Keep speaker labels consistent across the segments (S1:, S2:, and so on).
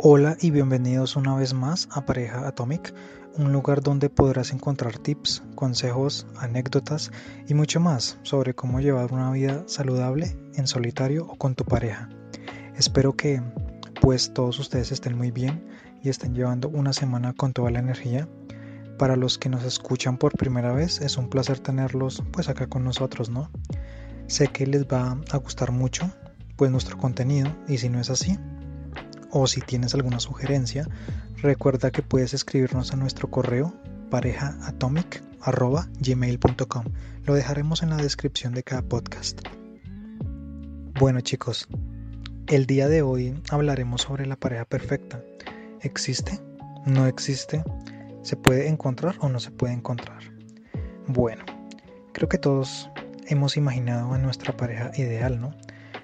S1: Hola y bienvenidos una vez más a Pareja Atomic, un lugar donde podrás encontrar tips, consejos, anécdotas y mucho más sobre cómo llevar una vida saludable en solitario o con tu pareja. Espero que pues todos ustedes estén muy bien y estén llevando una semana con toda la energía. Para los que nos escuchan por primera vez, es un placer tenerlos pues acá con nosotros, ¿no? Sé que les va a gustar mucho pues nuestro contenido y si no es así, o si tienes alguna sugerencia, recuerda que puedes escribirnos a nuestro correo parejaatomic.gmail.com. Lo dejaremos en la descripción de cada podcast. Bueno chicos, el día de hoy hablaremos sobre la pareja perfecta. ¿Existe? ¿No existe? ¿Se puede encontrar o no se puede encontrar? Bueno, creo que todos hemos imaginado a nuestra pareja ideal, ¿no?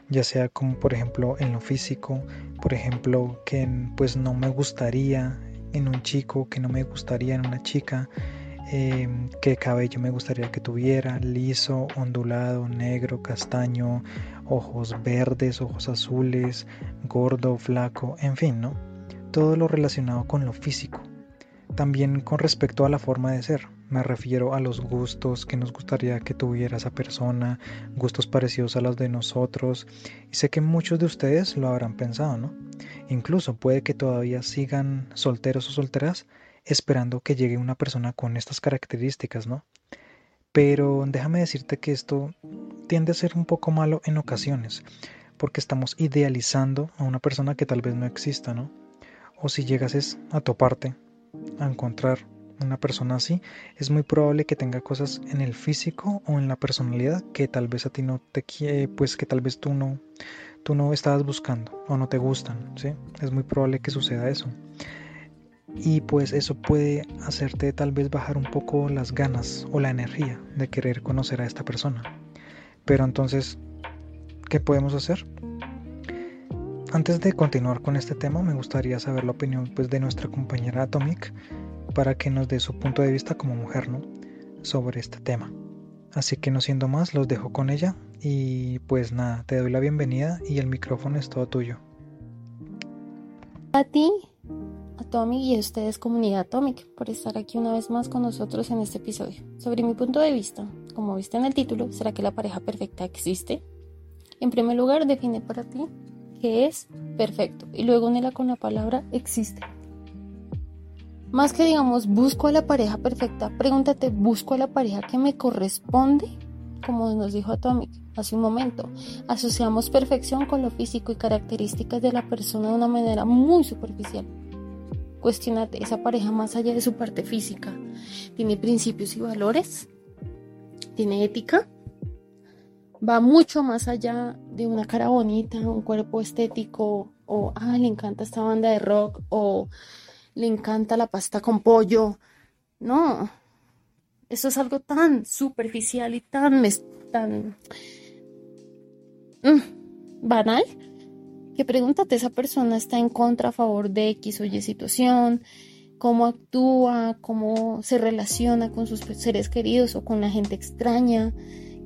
S1: ya sea como por ejemplo en lo físico, por ejemplo que pues no me gustaría en un chico, que no me gustaría en una chica, eh, qué cabello me gustaría que tuviera, liso, ondulado, negro, castaño, ojos verdes, ojos azules, gordo, flaco, en fin, ¿no? Todo lo relacionado con lo físico. También con respecto a la forma de ser. Me refiero a los gustos que nos gustaría que tuviera esa persona, gustos parecidos a los de nosotros. Y sé que muchos de ustedes lo habrán pensado, ¿no? Incluso puede que todavía sigan solteros o solteras esperando que llegue una persona con estas características, ¿no? Pero déjame decirte que esto tiende a ser un poco malo en ocasiones, porque estamos idealizando a una persona que tal vez no exista, ¿no? O si llegases a toparte, a encontrar una persona así, es muy probable que tenga cosas en el físico o en la personalidad que tal vez a ti no te quiere, pues que tal vez tú no, tú no estabas buscando o no te gustan, ¿sí? Es muy probable que suceda eso. Y pues eso puede hacerte tal vez bajar un poco las ganas o la energía de querer conocer a esta persona. Pero entonces, ¿qué podemos hacer? Antes de continuar con este tema, me gustaría saber la opinión pues, de nuestra compañera Atomic para que nos dé su punto de vista como mujer, ¿no? Sobre este tema. Así que no siendo más, los dejo con ella y pues nada, te doy la bienvenida y el micrófono es todo tuyo.
S2: A ti, Atomic y a ustedes comunidad Atomic por estar aquí una vez más con nosotros en este episodio. Sobre mi punto de vista, como viste en el título, ¿será que la pareja perfecta existe? En primer lugar, define para ti qué es perfecto y luego únela con la palabra existe. Más que digamos, busco a la pareja perfecta, pregúntate, ¿busco a la pareja que me corresponde? Como nos dijo Atomic hace un momento, asociamos perfección con lo físico y características de la persona de una manera muy superficial. Cuestiónate, ¿esa pareja más allá de su parte física tiene principios y valores? ¿Tiene ética? va mucho más allá de una cara bonita, un cuerpo estético, o, ah, le encanta esta banda de rock, o le encanta la pasta con pollo. No, eso es algo tan superficial y tan, tan mm, banal que pregúntate, esa persona está en contra a favor de X o Y situación, cómo actúa, cómo se relaciona con sus seres queridos o con la gente extraña,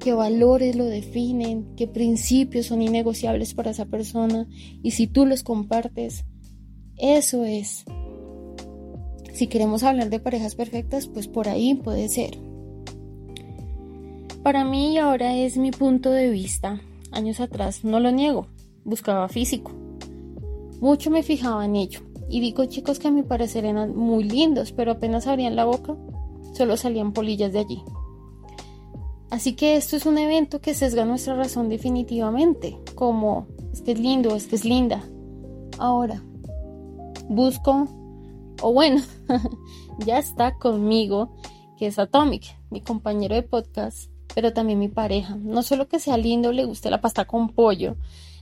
S2: qué valores lo definen, qué principios son innegociables para esa persona y si tú los compartes, eso es si queremos hablar de parejas perfectas, pues por ahí puede ser. Para mí ahora es mi punto de vista. Años atrás, no lo niego, buscaba físico. Mucho me fijaba en ello. Y digo chicos que a mi parecer eran muy lindos, pero apenas abrían la boca, solo salían polillas de allí. Así que esto es un evento que sesga nuestra razón definitivamente, como es que es lindo, es que es linda. Ahora, busco o bueno, ya está conmigo, que es Atomic, mi compañero de podcast, pero también mi pareja. No solo que sea lindo, le guste la pasta con pollo,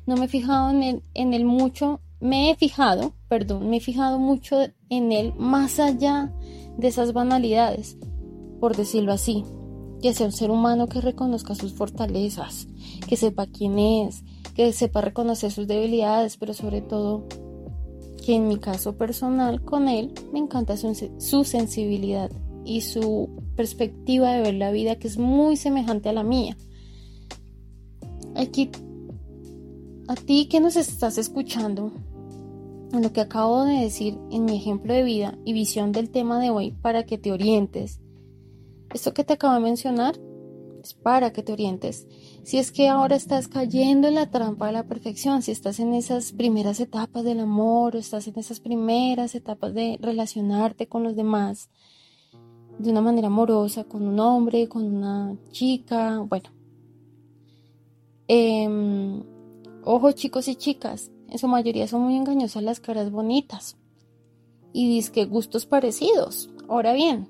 S2: no me he fijado en él, en mucho, me he fijado, perdón, me he fijado mucho en él más allá de esas banalidades, por decirlo así. Que sea un ser humano que reconozca sus fortalezas, que sepa quién es, que sepa reconocer sus debilidades, pero sobre todo que en mi caso personal con él me encanta su, sensibilidad y su perspectiva de ver la vida que es muy semejante a la mía. Aquí, a ti que nos estás escuchando, lo que acabo de decir en mi ejemplo de vida y visión del tema de hoy para que te orientes. Esto que te acabo de mencionar es para que te orientes. Si es que ahora estás cayendo en la trampa de la perfección, si estás en esas primeras etapas del amor o estás en esas primeras etapas de relacionarte con los demás de una manera amorosa, con un hombre, con una chica, bueno. Eh, ojo chicos y chicas, en su mayoría son muy engañosas las caras bonitas y disque gustos parecidos. Ahora bien,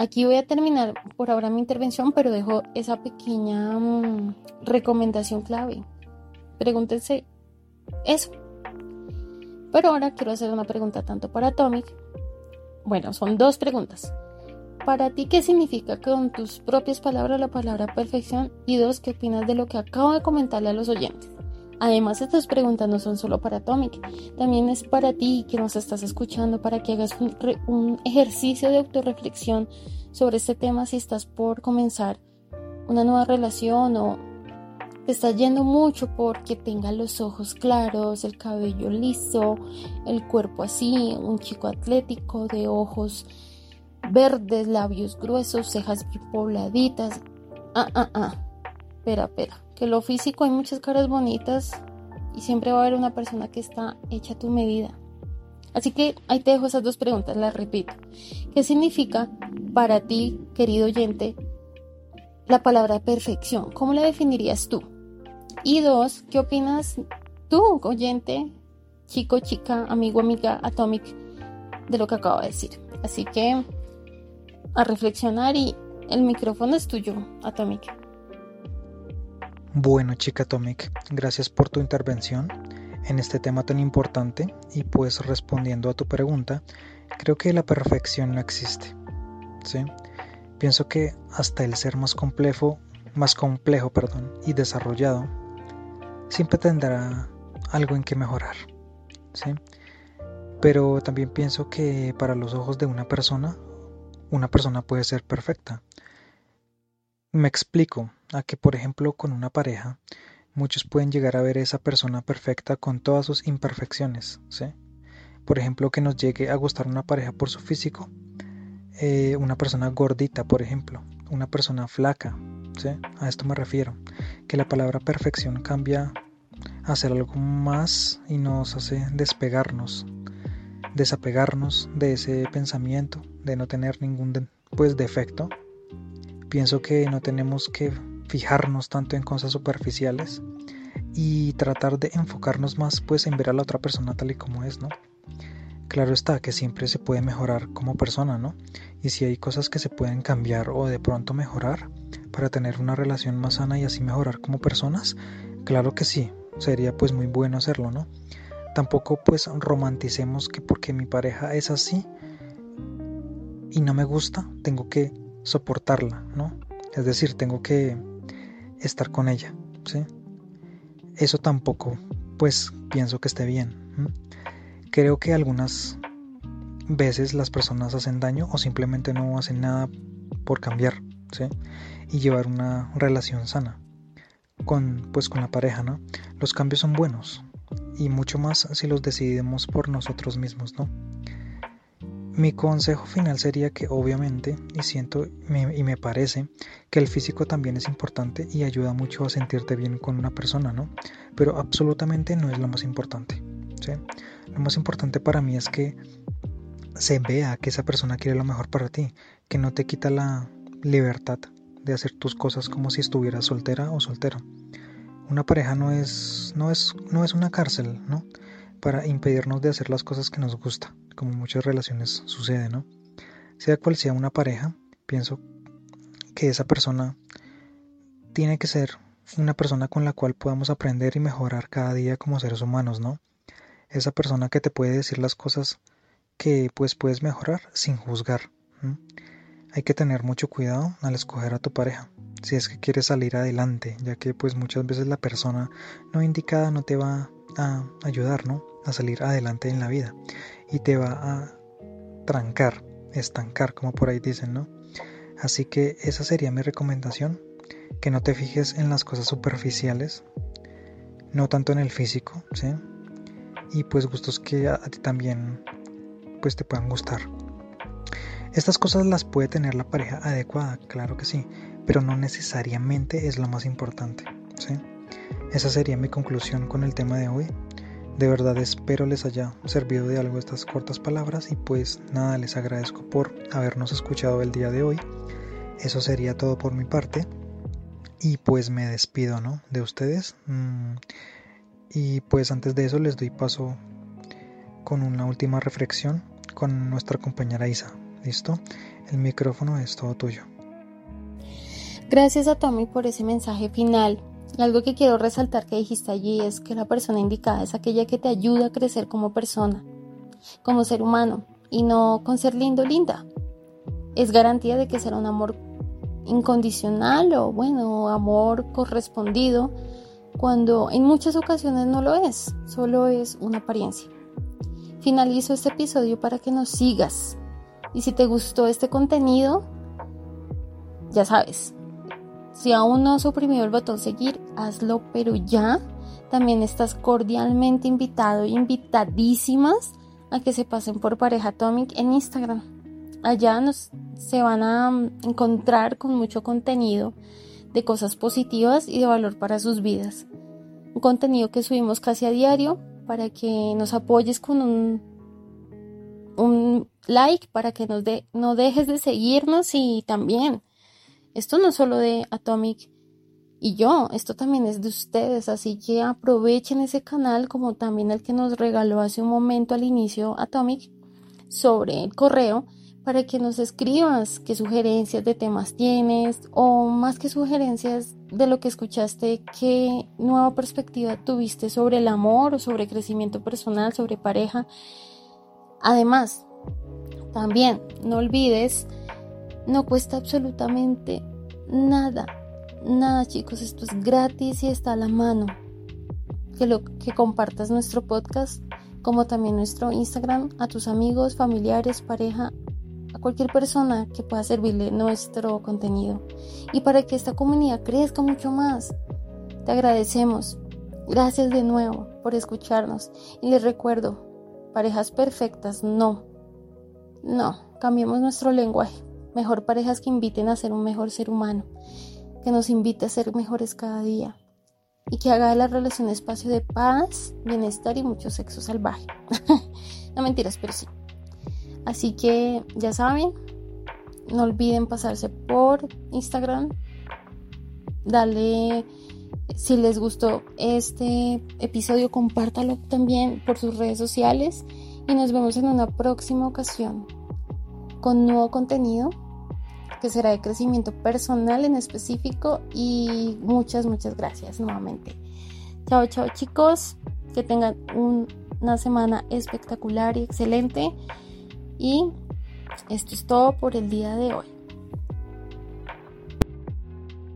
S2: aquí voy a terminar por ahora mi intervención, pero dejo esa pequeña mm, recomendación clave. Pregúntense eso. Pero ahora quiero hacer una pregunta tanto para Atomic. Bueno, son dos preguntas. Para ti, ¿qué significa con tus propias palabras la palabra perfección? Y dos, ¿qué opinas de lo que acabo de comentarle a los oyentes? Además, estas preguntas no son solo para Atomic, también es para ti que nos estás escuchando, para que hagas un, ejercicio de autorreflexión sobre este tema si estás por comenzar una nueva relación o te estás yendo mucho porque tenga los ojos claros, el cabello liso, el cuerpo así, un chico atlético de ojos verdes, labios gruesos, cejas pobladitas. Ah, ah, ah. Espera, espera que lo físico hay muchas caras bonitas y siempre va a haber una persona que está hecha a tu medida. Así que ahí te dejo esas dos preguntas, las repito. ¿Qué significa para ti, querido oyente, la palabra perfección? ¿Cómo la definirías tú? Y dos, ¿qué opinas tú, oyente, chico, chica, amigo, amiga, atomic, de lo que acabo de decir? Así que a reflexionar y el micrófono es tuyo, atomic.
S1: Bueno, chica Atomic, gracias por tu intervención en este tema tan importante y pues respondiendo a tu pregunta, creo que la perfección no existe. ¿sí? Pienso que hasta el ser más complejo, más complejo, perdón, y desarrollado, siempre tendrá algo en que mejorar. ¿sí? Pero también pienso que para los ojos de una persona, una persona puede ser perfecta. Me explico a que, por ejemplo, con una pareja, muchos pueden llegar a ver esa persona perfecta con todas sus imperfecciones, ¿sí? Por ejemplo, que nos llegue a gustar una pareja por su físico, eh, una persona gordita, por ejemplo, una persona flaca, ¿sí? A esto me refiero, que la palabra perfección cambia a ser algo más y nos hace despegarnos, desapegarnos de ese pensamiento de no tener ningún pues defecto Pienso que no tenemos que fijarnos tanto en cosas superficiales y tratar de enfocarnos más pues en ver a la otra persona tal y como es, ¿no? Claro está que siempre se puede mejorar como persona, ¿no? Y si hay cosas que se pueden cambiar o de pronto mejorar para tener una relación más sana y así mejorar como personas, claro que sí, sería pues muy bueno hacerlo, ¿no? Tampoco pues romanticemos que porque mi pareja es así y no me gusta, tengo que soportarla, ¿no? Es decir, tengo que estar con ella, ¿sí? Eso tampoco, pues pienso que esté bien. Creo que algunas veces las personas hacen daño o simplemente no hacen nada por cambiar, ¿sí? Y llevar una relación sana con, pues, con la pareja, ¿no? Los cambios son buenos y mucho más si los decidimos por nosotros mismos, ¿no? Mi consejo final sería que obviamente, y siento y me parece, que el físico también es importante y ayuda mucho a sentirte bien con una persona, ¿no? Pero absolutamente no es lo más importante. ¿sí? Lo más importante para mí es que se vea que esa persona quiere lo mejor para ti, que no te quita la libertad de hacer tus cosas como si estuvieras soltera o soltero. Una pareja no es, no es, no es una cárcel, ¿no? Para impedirnos de hacer las cosas que nos gusta como muchas relaciones sucede, ¿no? Sea cual sea una pareja, pienso que esa persona tiene que ser una persona con la cual podamos aprender y mejorar cada día como seres humanos, ¿no? Esa persona que te puede decir las cosas que pues puedes mejorar sin juzgar. Hay que tener mucho cuidado al escoger a tu pareja, si es que quieres salir adelante, ya que pues muchas veces la persona no indicada no te va a ayudar, ¿no? A salir adelante en la vida y te va a trancar, estancar, como por ahí dicen, ¿no? Así que esa sería mi recomendación, que no te fijes en las cosas superficiales, no tanto en el físico, ¿sí? y pues gustos que a, ti también pues te puedan gustar. Estas cosas las puede tener la pareja adecuada, claro que sí, pero no necesariamente es lo más importante. ¿sí? Esa sería mi conclusión con el tema de hoy. De verdad espero les haya servido de algo estas cortas palabras y pues nada, les agradezco por habernos escuchado el día de hoy. Eso sería todo por mi parte. Y pues me despido, ¿no? De ustedes. Mm, y pues antes de eso les doy paso con una última reflexión con nuestra compañera Isa. ¿Listo? El micrófono es todo tuyo.
S2: Gracias a Tommy por ese mensaje final. Algo que quiero resaltar que dijiste allí es que la persona indicada es aquella que te ayuda a crecer como persona, como ser humano, y no con ser lindo linda. Es garantía de que será un amor incondicional o bueno, amor correspondido, cuando en muchas ocasiones no lo es, solo es una apariencia. Finalizo este episodio para que nos sigas. Y si te gustó este contenido, ya sabes, si aún no has oprimido el botón seguir, hazlo, pero ya. También estás cordialmente invitado, invitadísimas a que se pasen por Pareja Atomic en Instagram. Allá nos se van a mm, encontrar con mucho contenido de cosas positivas y de valor para sus vidas. Un contenido que subimos casi a diario para que nos apoyes con un, un like, para que nos de, no dejes de seguirnos y también, esto no es solo de Atomic y yo, esto también es de ustedes, así que aprovechen ese canal como también el que nos regaló hace un momento al inicio Atomic sobre el correo para que nos escribas qué sugerencias de temas tienes o más que sugerencias de lo que escuchaste, qué nueva perspectiva tuviste sobre el amor o sobre crecimiento personal, sobre pareja. Además, también no olvides, no cuesta absolutamente nada, nada chicos, esto es gratis y está a la mano. Que, lo, que compartas nuestro podcast como también nuestro Instagram a tus amigos, familiares, pareja, a cualquier persona que pueda servirle nuestro contenido y para que esta comunidad crezca mucho más. Te agradecemos. Gracias de nuevo por escucharnos y les recuerdo, parejas perfectas, no. No, cambiemos nuestro lenguaje. Mejor parejas que inviten a ser un mejor ser humano, que nos invite a ser mejores cada día y que haga de la relación espacio de paz, bienestar y mucho sexo salvaje. no mentiras, pero sí. Así que ya saben, no olviden pasarse por Instagram, dale, si les gustó este episodio, compártalo también por sus redes sociales y nos vemos en una próxima ocasión con nuevo contenido que será de crecimiento personal en específico y muchas, muchas gracias nuevamente. Chao, chao chicos, que tengan una semana espectacular y excelente. Y esto es todo por el día de hoy.